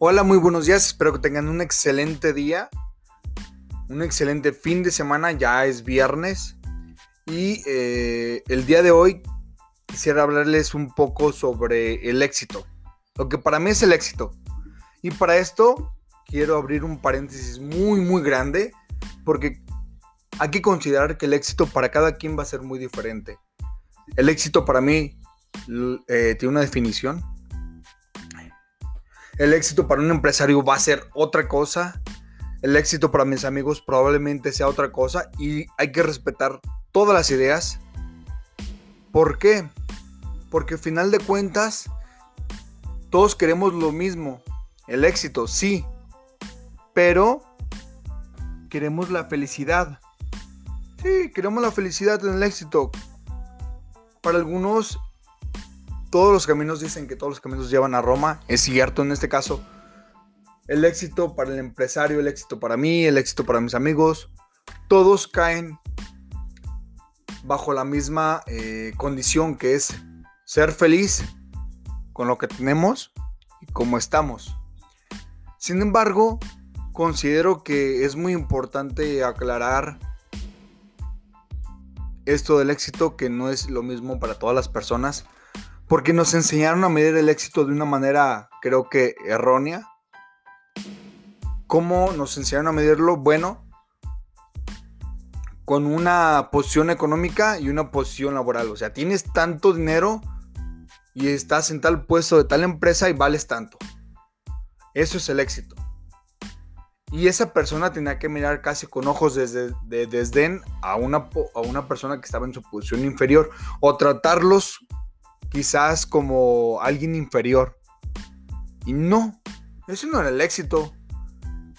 Hola, muy buenos días. Espero que tengan un excelente día. Un excelente fin de semana. Ya es viernes. Y eh, el día de hoy quisiera hablarles un poco sobre el éxito. Lo que para mí es el éxito. Y para esto quiero abrir un paréntesis muy, muy grande. Porque hay que considerar que el éxito para cada quien va a ser muy diferente. El éxito para mí eh, tiene una definición el éxito para un empresario va a ser otra cosa. El éxito para mis amigos probablemente sea otra cosa. Y hay que respetar todas las ideas. ¿Por qué? Porque al final de cuentas, todos queremos lo mismo. El éxito, sí. Pero queremos la felicidad. Sí, queremos la felicidad en el éxito. Para algunos todos los caminos dicen que todos los caminos llevan a Roma. Es cierto en este caso. El éxito para el empresario, el éxito para mí, el éxito para mis amigos, todos caen bajo la misma eh, condición que es ser feliz con lo que tenemos y como estamos. Sin embargo, considero que es muy importante aclarar esto del éxito que no es lo mismo para todas las personas porque nos enseñaron a medir el éxito de una manera, creo que errónea. ¿Cómo nos enseñaron a medirlo? Bueno, con una posición económica y una posición laboral. O sea, tienes tanto dinero y estás en tal puesto de tal empresa y vales tanto. Eso es el éxito. Y esa persona tenía que mirar casi con ojos de, desdén a una, a una persona que estaba en su posición inferior o tratarlos quizás como alguien inferior. Y no, eso no era el éxito.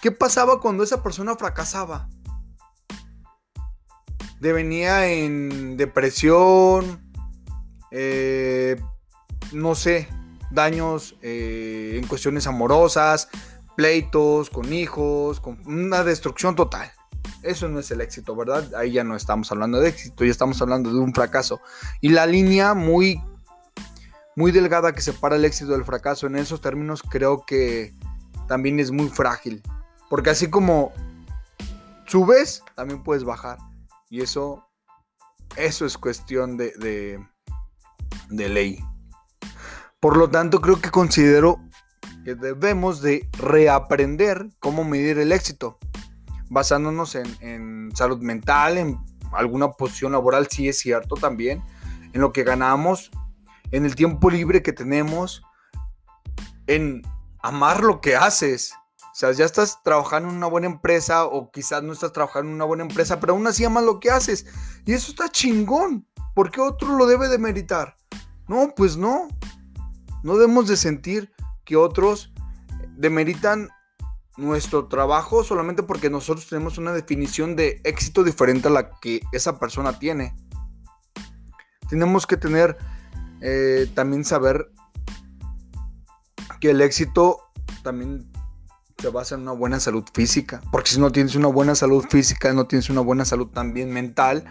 ¿Qué pasaba cuando esa persona fracasaba? Devenía en depresión, eh, no sé, daños eh, en cuestiones amorosas, pleitos con hijos, con una destrucción total. Eso no es el éxito, ¿verdad? Ahí ya no estamos hablando de éxito, ya estamos hablando de un fracaso. Y la línea muy muy delgada que separa el éxito del fracaso. En esos términos creo que también es muy frágil. Porque así como subes, también puedes bajar. Y eso, eso es cuestión de, de, ley. Por lo tanto, creo que considero que debemos de reaprender cómo medir el éxito. Basándonos en, en salud mental, en alguna posición laboral, sí es cierto también. En lo que ganamos en el tiempo libre que tenemos, en amar lo que haces. O sea, ya estás trabajando en una buena empresa o quizás no estás trabajando en una buena empresa, pero aún así amas lo que haces. Y eso está chingón. ¿Por qué otro lo debe de meritar? No, pues no. No debemos de sentir que otros demeritan nuestro trabajo solamente porque nosotros tenemos una definición de éxito diferente a la que esa persona tiene. Tenemos que tener eh, también saber que el éxito también se basa en una buena salud física. Porque si no tienes una buena salud física, no tienes una buena salud también mental,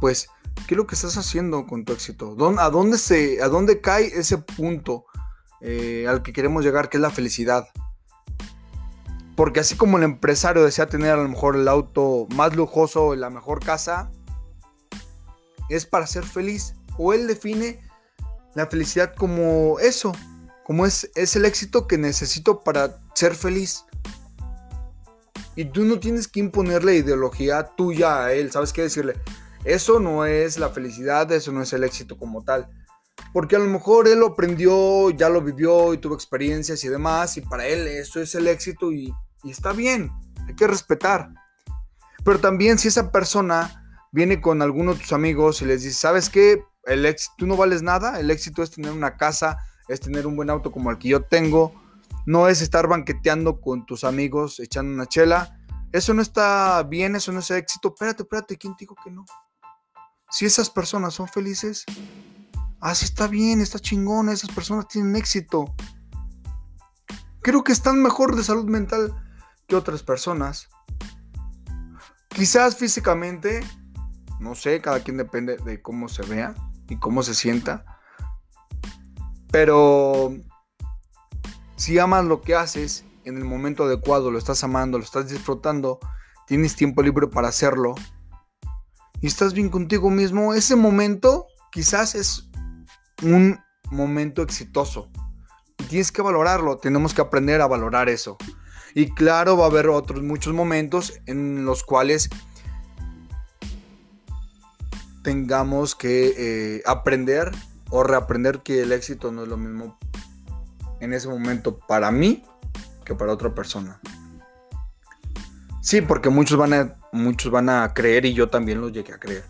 pues, ¿qué es lo que estás haciendo con tu éxito? ¿A dónde, se, a dónde cae ese punto eh, al que queremos llegar, que es la felicidad? Porque así como el empresario desea tener a lo mejor el auto más lujoso, la mejor casa, es para ser feliz. O él define la felicidad como eso, como es, es el éxito que necesito para ser feliz. Y tú no tienes que imponerle ideología tuya a él, ¿sabes qué decirle? Eso no es la felicidad, eso no es el éxito como tal. Porque a lo mejor él lo aprendió, ya lo vivió y tuvo experiencias y demás, y para él eso es el éxito y, y está bien, hay que respetar. Pero también si esa persona viene con alguno de tus amigos y les dice, ¿sabes qué? El éxito, tú no vales nada, el éxito es tener una casa, es tener un buen auto como el que yo tengo, no es estar banqueteando con tus amigos, echando una chela, eso no está bien, eso no es éxito, espérate, espérate, ¿quién te dijo que no? Si esas personas son felices, así ah, está bien, está chingón, esas personas tienen éxito. Creo que están mejor de salud mental que otras personas. Quizás físicamente, no sé, cada quien depende de cómo se vea y cómo se sienta. Pero si amas lo que haces en el momento adecuado, lo estás amando, lo estás disfrutando, tienes tiempo libre para hacerlo y estás bien contigo mismo, ese momento quizás es un momento exitoso. Y tienes que valorarlo, tenemos que aprender a valorar eso. Y claro, va a haber otros muchos momentos en los cuales tengamos que eh, aprender o reaprender que el éxito no es lo mismo en ese momento para mí que para otra persona. Sí, porque muchos van a, muchos van a creer y yo también lo llegué a creer.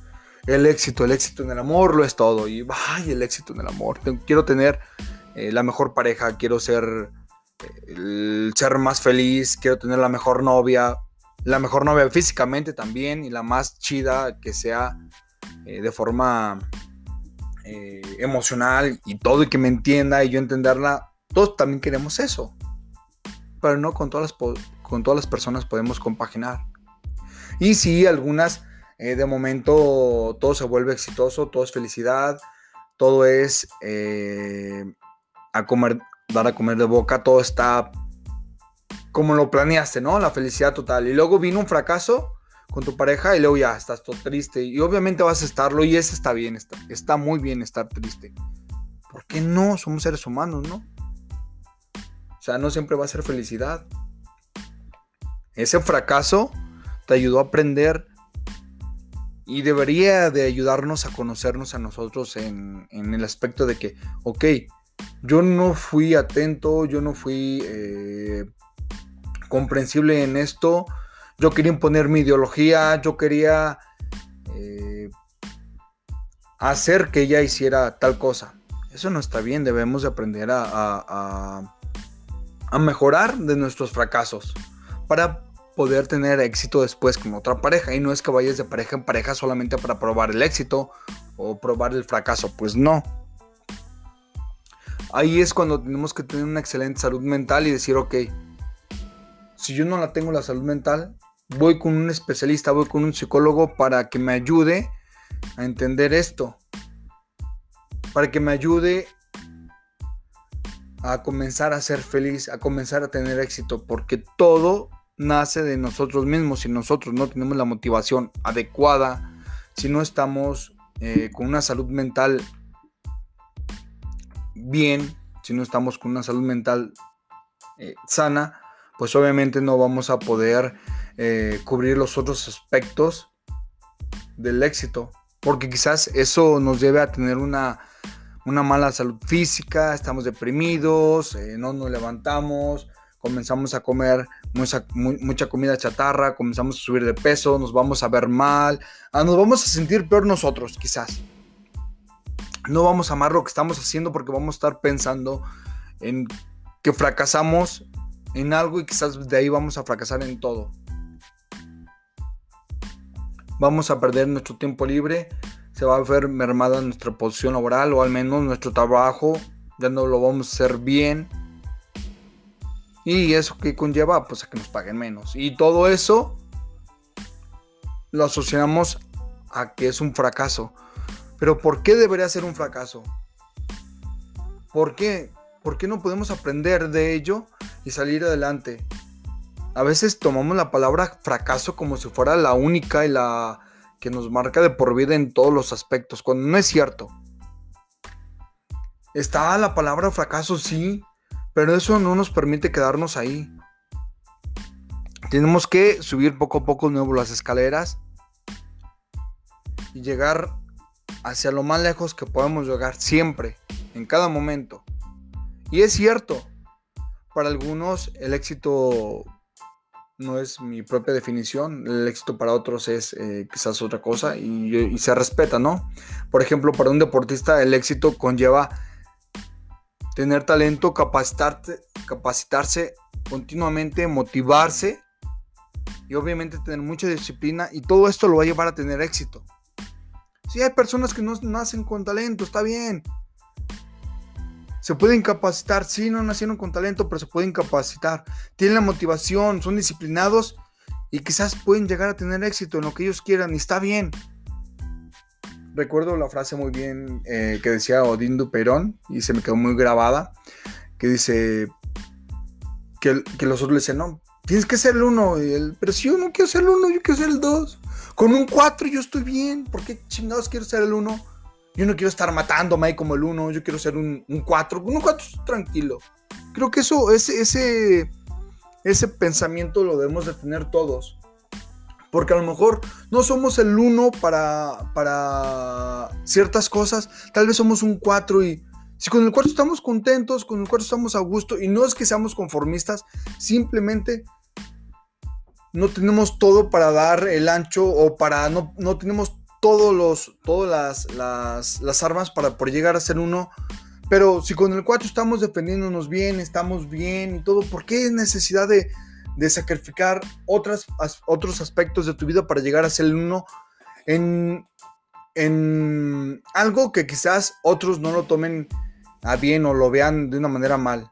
El éxito, el éxito en el amor lo es todo. Y ay, el éxito en el amor. Quiero tener eh, la mejor pareja, quiero ser ser más feliz, quiero tener la mejor novia, la mejor novia físicamente también y la más chida que sea eh, de forma eh, emocional y todo y que me entienda y yo entenderla. Todos también queremos eso, pero no con todas las, con todas las personas podemos compaginar. Y si algunas eh, de momento todo se vuelve exitoso, todo es felicidad, todo es a comer, dar a comer de boca, todo está como lo planeaste, ¿no? La felicidad total. Y luego vino un fracaso con tu pareja y luego ya estás todo triste. Y obviamente vas a estarlo y eso está bien, está, está muy bien estar triste. ¿Por qué no? Somos seres humanos, ¿no? O sea, no siempre va a ser felicidad. Ese fracaso te ayudó a aprender y debería de ayudarnos a conocernos a nosotros en, en el aspecto de que, ok, yo no fui atento, yo no fui eh, comprensible en esto. Yo quería imponer mi ideología, yo quería eh, hacer que ella hiciera tal cosa. Eso no está bien, debemos de aprender a, a, a mejorar de nuestros fracasos para poder tener éxito después con otra pareja. Y no es que vayas de pareja en pareja solamente para probar el éxito o probar el fracaso, pues no ahí es cuando tenemos que tener una excelente salud mental y decir, ok, si yo no la tengo la salud mental, voy con un especialista, voy con un psicólogo para que me ayude a entender esto, para que me ayude a comenzar a ser feliz, a comenzar a tener éxito, porque todo nace de nosotros mismos. Si nosotros no tenemos la motivación adecuada, si no estamos eh, con una salud mental bien, si no estamos con una salud mental eh, sana, pues obviamente no vamos a poder eh, cubrir los otros aspectos del éxito. Porque quizás eso nos lleve a tener una, una mala salud física, estamos deprimidos, eh, no nos levantamos, comenzamos a comer mucha, mucha, comida chatarra, comenzamos a subir de peso, nos vamos a ver mal, ah, nos vamos a sentir peor nosotros quizás no vamos a amar lo que estamos haciendo porque vamos a estar pensando en que fracasamos en algo y quizás de ahí vamos a fracasar en todo. Vamos a perder nuestro tiempo libre, se va a ver mermada nuestra posición laboral o al menos nuestro trabajo, ya no lo vamos a hacer bien. Y eso que conlleva pues a que nos paguen menos. Y todo eso lo asociamos a que es un fracaso. Pero ¿por qué debería ser un fracaso? ¿Por qué? ¿Por qué no podemos aprender de ello y salir adelante? A veces tomamos la palabra fracaso como si fuera la única y la que nos marca de por vida en todos los aspectos, cuando no es cierto. Está la palabra fracaso, sí, pero eso no nos permite quedarnos ahí. Tenemos que subir poco a poco nuevo las escaleras y llegar hacia lo más lejos que podemos llegar siempre, en cada momento. Y es cierto, para algunos el éxito no es mi propia definición, el éxito para otros es eh, quizás otra cosa y, se respeta, ¿no? Por ejemplo, para un deportista el éxito conlleva tener talento, capacitarse continuamente, motivarse y obviamente tener mucha disciplina y todo esto lo va a llevar a tener éxito. Si hay personas que no nacen con talento, está bien. Se pueden capacitar, sí, no nacieron con talento, pero se pueden capacitar. Tienen la motivación, son disciplinados y quizás pueden llegar a tener éxito en lo que ellos quieran y está bien. Recuerdo la frase muy bien eh, que decía Odín Perón y se me quedó muy grabada, que dice, que, los otros le decían, no, tienes que ser el uno. Y él, pero si yo no quiero ser el uno, yo quiero ser el dos. Con un cuatro yo estoy bien. ¿Por qué chingados quiero ser el uno? Yo no quiero estar matándome como el uno. Yo quiero ser un, un cuatro. Un cuatro tranquilo. Creo que eso, ese, ese, ese pensamiento lo debemos de tener todos. Porque a lo mejor no somos el uno para, para ciertas cosas. Tal vez somos un cuatro y si con el cuarto estamos contentos, con el cuarto estamos a gusto y no es que seamos conformistas, simplemente no tenemos todo para dar el ancho o para no, no tenemos todos los, todas las, las, armas para por llegar a ser uno. Pero si con el 4 estamos defendiéndonos bien, estamos bien y todo, ¿por qué necesidad de, de sacrificar otras, otros aspectos de tu vida para llegar a ser el uno en, en algo que quizás otros no lo tomen a bien o lo vean de una manera mal.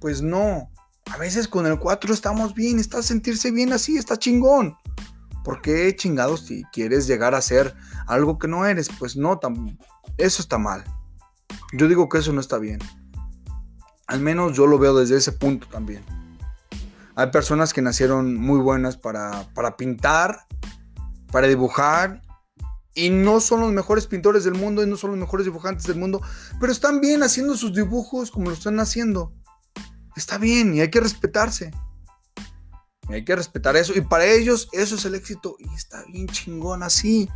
Pues no. A veces con el 4 estamos bien, está sentirse bien así, está chingón. ¿Por qué chingados si quieres llegar a ser algo que no eres? Pues no, eso está mal. Yo digo que eso no está bien. Al menos yo lo veo desde ese punto también. Hay personas que nacieron muy buenas para, para pintar, para dibujar y no son los mejores pintores del mundo y no son los mejores dibujantes del mundo, pero están bien haciendo sus dibujos como lo están haciendo. Está bien y hay que respetarse. Hay que respetar eso. Y para ellos eso es el éxito. Y está bien chingón así.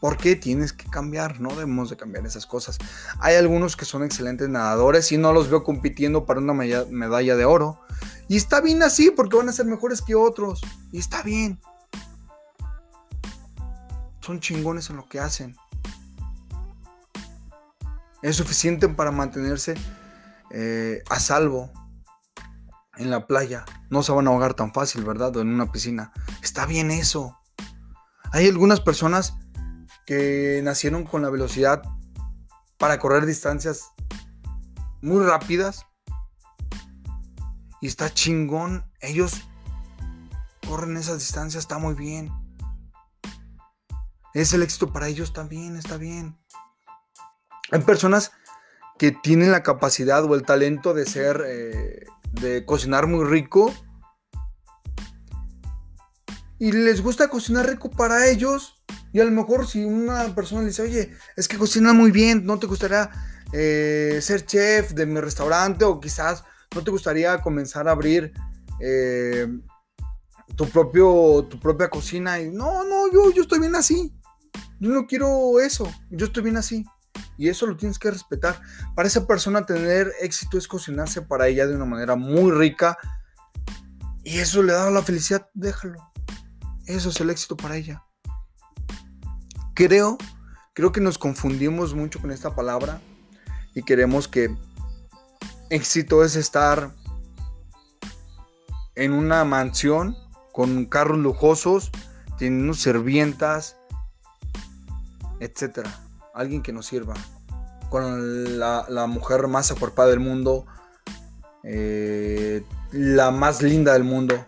¿Por qué tienes que cambiar? No debemos de cambiar esas cosas. Hay algunos que son excelentes nadadores y no los veo compitiendo para una medalla de oro. Y está bien así porque van a ser mejores que otros. Y está bien son chingones en lo que hacen. Es suficiente para mantenerse eh, a salvo en la playa. No se van a ahogar tan fácil, ¿verdad? O en una piscina. Está bien eso. Hay algunas personas que nacieron con la velocidad para correr distancias muy rápidas. Y está chingón. Ellos corren esas distancias, está muy bien. Es el éxito para ellos también, está bien. Hay personas que tienen la capacidad o el talento de ser, eh, de cocinar muy rico. Y les gusta cocinar rico para ellos. Y a lo mejor si una persona le dice, oye, es que cocina muy bien, ¿no te gustaría eh, ser chef de mi restaurante? O quizás no te gustaría comenzar a abrir eh, tu, propio, tu propia cocina. Y no, no, yo, yo estoy bien así. Yo no quiero eso, yo estoy bien así. Y eso lo tienes que respetar. Para esa persona tener éxito es cocinarse para ella de una manera muy rica. Y eso le da la felicidad, déjalo. Eso es el éxito para ella. Creo, creo que nos confundimos mucho con esta palabra y queremos que éxito es estar en una mansión con carros lujosos, teniendo sirvientas, etcétera. Alguien que nos sirva. Con la, mujer más acuerpada del mundo, eh, la más linda del mundo.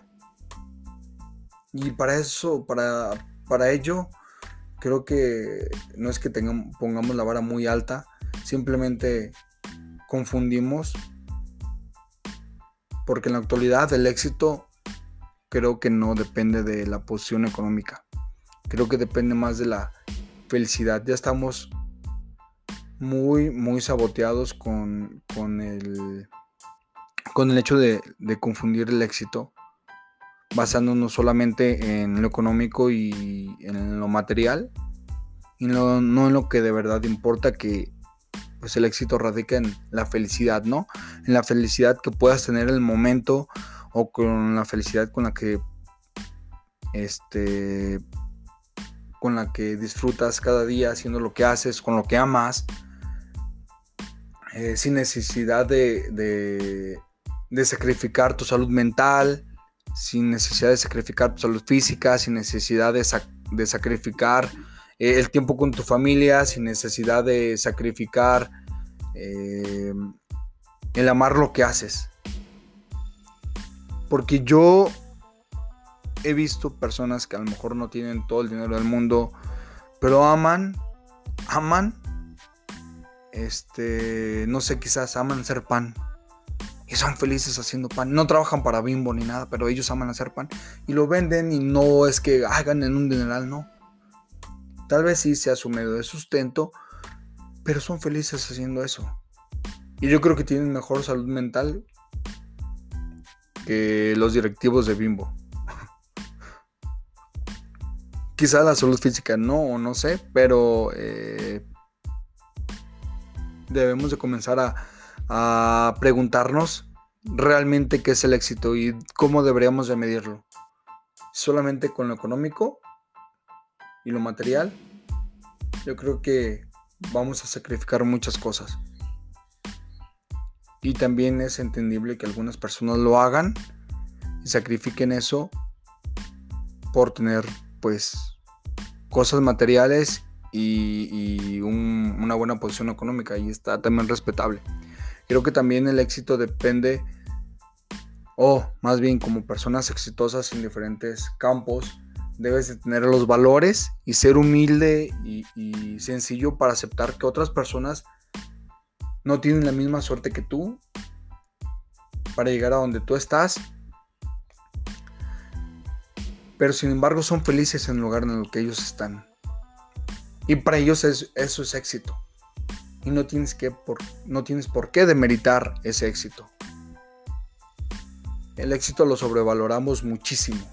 Y para eso, para, para ello, creo que no es que pongamos la vara muy alta, simplemente confundimos, porque en la actualidad el éxito creo que no depende de la posición económica, creo que depende más de la felicidad. Ya estamos muy, muy saboteados con, con, el, con el hecho de, confundir el éxito, basándonos solamente en lo económico y en lo material, y no, en lo que de verdad importa, que pues el éxito radica en la felicidad, ¿no? En la felicidad que puedas tener el momento o con la felicidad con la que este con la que disfrutas cada día haciendo lo que haces, con lo que amas, eh, sin necesidad de, de, sacrificar tu salud mental, sin necesidad de sacrificar tu salud física, sin necesidad de, sacrificar eh, el tiempo con tu familia, sin necesidad de sacrificar eh, el amar lo que haces. Porque yo he visto personas que a lo mejor no tienen todo el dinero del mundo, pero aman, aman, este, no sé, quizás aman ser pan. y son felices haciendo pan. No trabajan para Bimbo ni nada, pero ellos aman hacer pan y lo venden y no es que hagan en un dineral, no. Tal vez sí sea su medio de sustento, pero son felices haciendo eso. Y yo creo que tienen mejor salud mental que los directivos de Bimbo. Quizá la salud física no, no sé, pero eh, debemos de comenzar a, preguntarnos realmente qué es el éxito y cómo deberíamos de medirlo. Solamente con lo económico y lo material, yo creo que vamos a sacrificar muchas cosas. Y también es entendible que algunas personas lo hagan y sacrifiquen eso por tener pues cosas materiales y, una buena posición económica y está también respetable. Creo que también el éxito depende, o más bien como personas exitosas en diferentes campos, debes de tener los valores y ser humilde y, sencillo para aceptar que otras personas no tienen la misma suerte que tú para llegar a donde tú estás. Pero sin embargo son felices en el lugar en el que ellos están. Y para ellos eso es éxito y no tienes, que por, no tienes por qué demeritar ese éxito. El éxito lo sobrevaloramos muchísimo,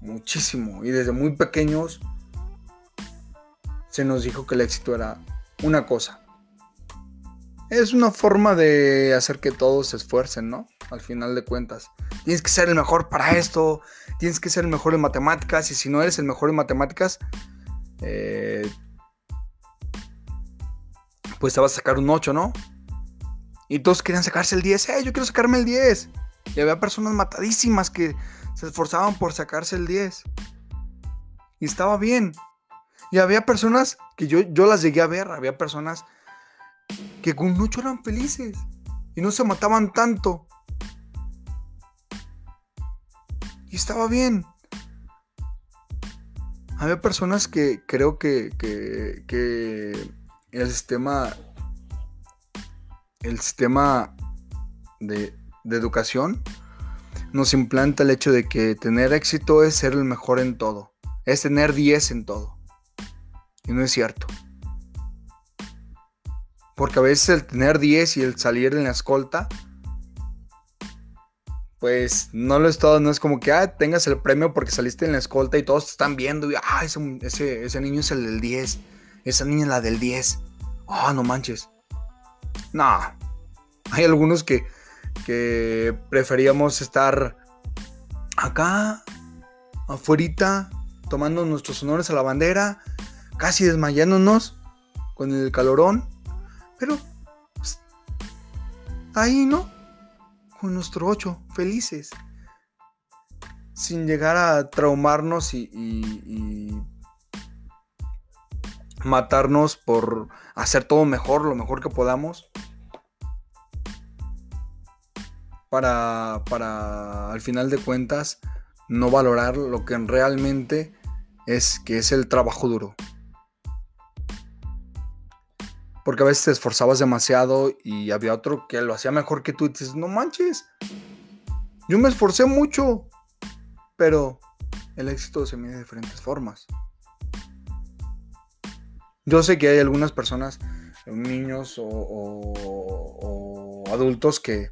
muchísimo. Y desde muy pequeños se nos dijo que el éxito era una cosa. Es una forma de hacer que todos se esfuercen, ¿no? Al final de cuentas. Tienes que ser el mejor para esto, tienes que ser el mejor en matemáticas, y si no eres el mejor en matemáticas, eh, pues te vas a sacar un 8, ¿no? Y todos querían sacarse el 10. ¡Eh, yo quiero sacarme el 10! Y había personas matadísimas que se esforzaban por sacarse el 10. Y estaba bien. Y había personas que yo, yo las llegué a ver. Había personas que con 8 eran felices. Y no se mataban tanto. Y estaba bien. Había personas que creo que, que el sistema, el sistema de, educación nos implanta el hecho de que tener éxito es ser el mejor en todo, es tener 10 en todo. Y no es cierto. Porque a veces el tener 10 y el salir en la escolta, pues no lo es todo, no es como que ah, tengas el premio porque saliste en la escolta y todos te están viendo y ah, ese, ese, ese niño es el del 10. Esa niña es la del 10. Ah, no manches. No. Hay algunos que, que preferíamos estar acá, afuerita, tomando nuestros honores a la bandera, casi desmayándonos con el calorón. Pero pues, ahí, ¿no? Con nuestro ocho, felices. Sin llegar a traumarnos y matarnos por hacer todo mejor, lo mejor que podamos. Para, para al final de cuentas no valorar lo que realmente es que es el trabajo duro. Porque a veces te esforzabas demasiado y había otro que lo hacía mejor que tú y dices, no manches, yo me esforcé mucho, pero el éxito se mide de diferentes formas. Yo sé que hay algunas personas, niños o, adultos que,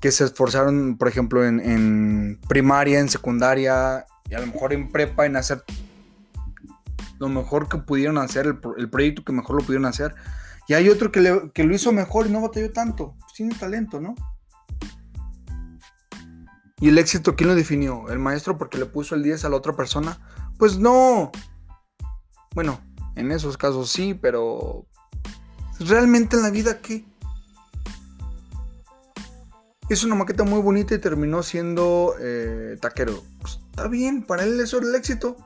que se esforzaron, por ejemplo, en, primaria, en secundaria y a lo mejor en prepa en hacer lo mejor que pudieron hacer, el, proyecto que mejor lo pudieron hacer. Y hay otro que, lo hizo mejor y no batalló tanto. Pues tiene talento, ¿no? ¿Y el éxito quién lo definió? ¿El maestro porque le puso el 10 a la otra persona? Pues no. Bueno, en esos casos sí, pero realmente en la vida qué? Es una maqueta muy bonita y terminó siendo eh, taquero. Pues, está bien, para él eso era el éxito.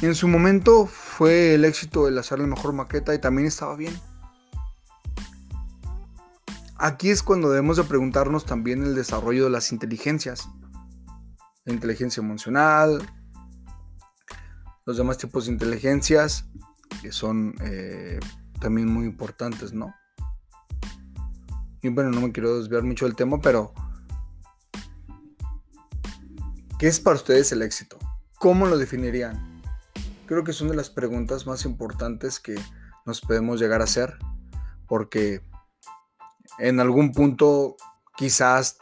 En su momento fue el éxito el hacer la mejor maqueta y también estaba bien. Aquí es cuando debemos de preguntarnos también el desarrollo de las inteligencias. La inteligencia emocional, los demás tipos de inteligencias, que son eh, también muy importantes, ¿no? Y bueno, no me quiero desviar mucho del tema, pero ¿qué es para ustedes el éxito? ¿Cómo lo definirían? Creo que son de las preguntas más importantes que nos podemos llegar a hacer, porque en algún punto quizás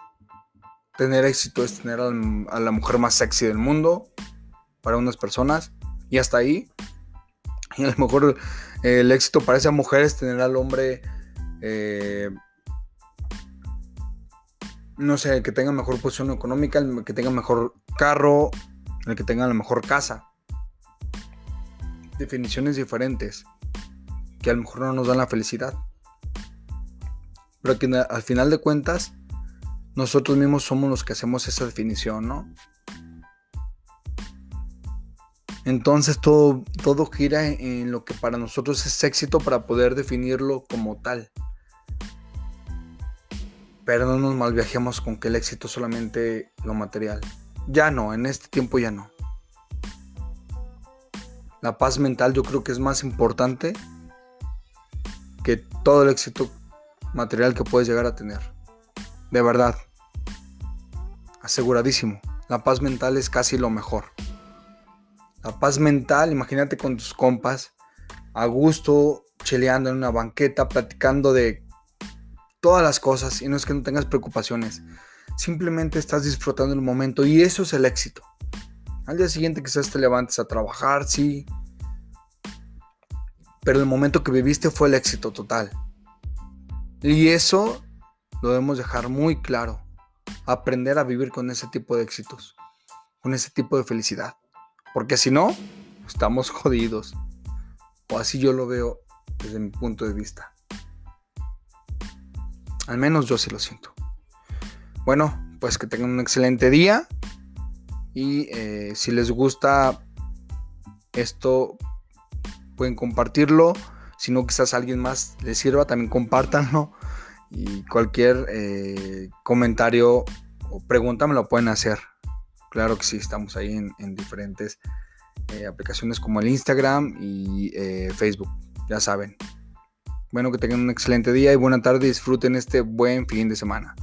tener éxito es tener a la mujer más sexy del mundo para unas personas y hasta ahí. Y a lo mejor el éxito para esa mujer es tener al hombre, eh, no sé, el que tenga mejor posición económica, el que tenga mejor carro, el que tenga la mejor casa. Definiciones diferentes que a lo mejor no nos dan la felicidad. Pero que al final de cuentas, nosotros mismos somos los que hacemos esa definición, ¿no? Entonces todo, todo gira en lo que para nosotros es éxito para poder definirlo como tal. Pero no nos malviajemos con que el éxito solamente lo material. Ya no, en este tiempo ya no. La paz mental yo creo que es más importante que todo el éxito material que puedes llegar a tener. De verdad. Aseguradísimo. La paz mental es casi lo mejor. La paz mental, imagínate con tus compas, a gusto, cheleando en una banqueta, platicando de todas las cosas. Y no es que no tengas preocupaciones. Simplemente estás disfrutando el momento y eso es el éxito. Al día siguiente quizás te levantes a trabajar, sí. Pero el momento que viviste fue el éxito total. Y eso lo debemos dejar muy claro. Aprender a vivir con ese tipo de éxitos. Con ese tipo de felicidad. Porque si no, estamos jodidos. O así yo lo veo desde mi punto de vista. Al menos yo sí lo siento. Bueno, pues que tengan un excelente día. Y eh, si les gusta esto, pueden compartirlo. Si no, quizás a alguien más les sirva, también compártanlo. Y cualquier eh, comentario o pregunta me lo pueden hacer. Claro que sí, estamos ahí en, diferentes eh, aplicaciones como el Instagram y eh, Facebook, ya saben. Bueno, que tengan un excelente día y buena tarde. Disfruten este buen fin de semana.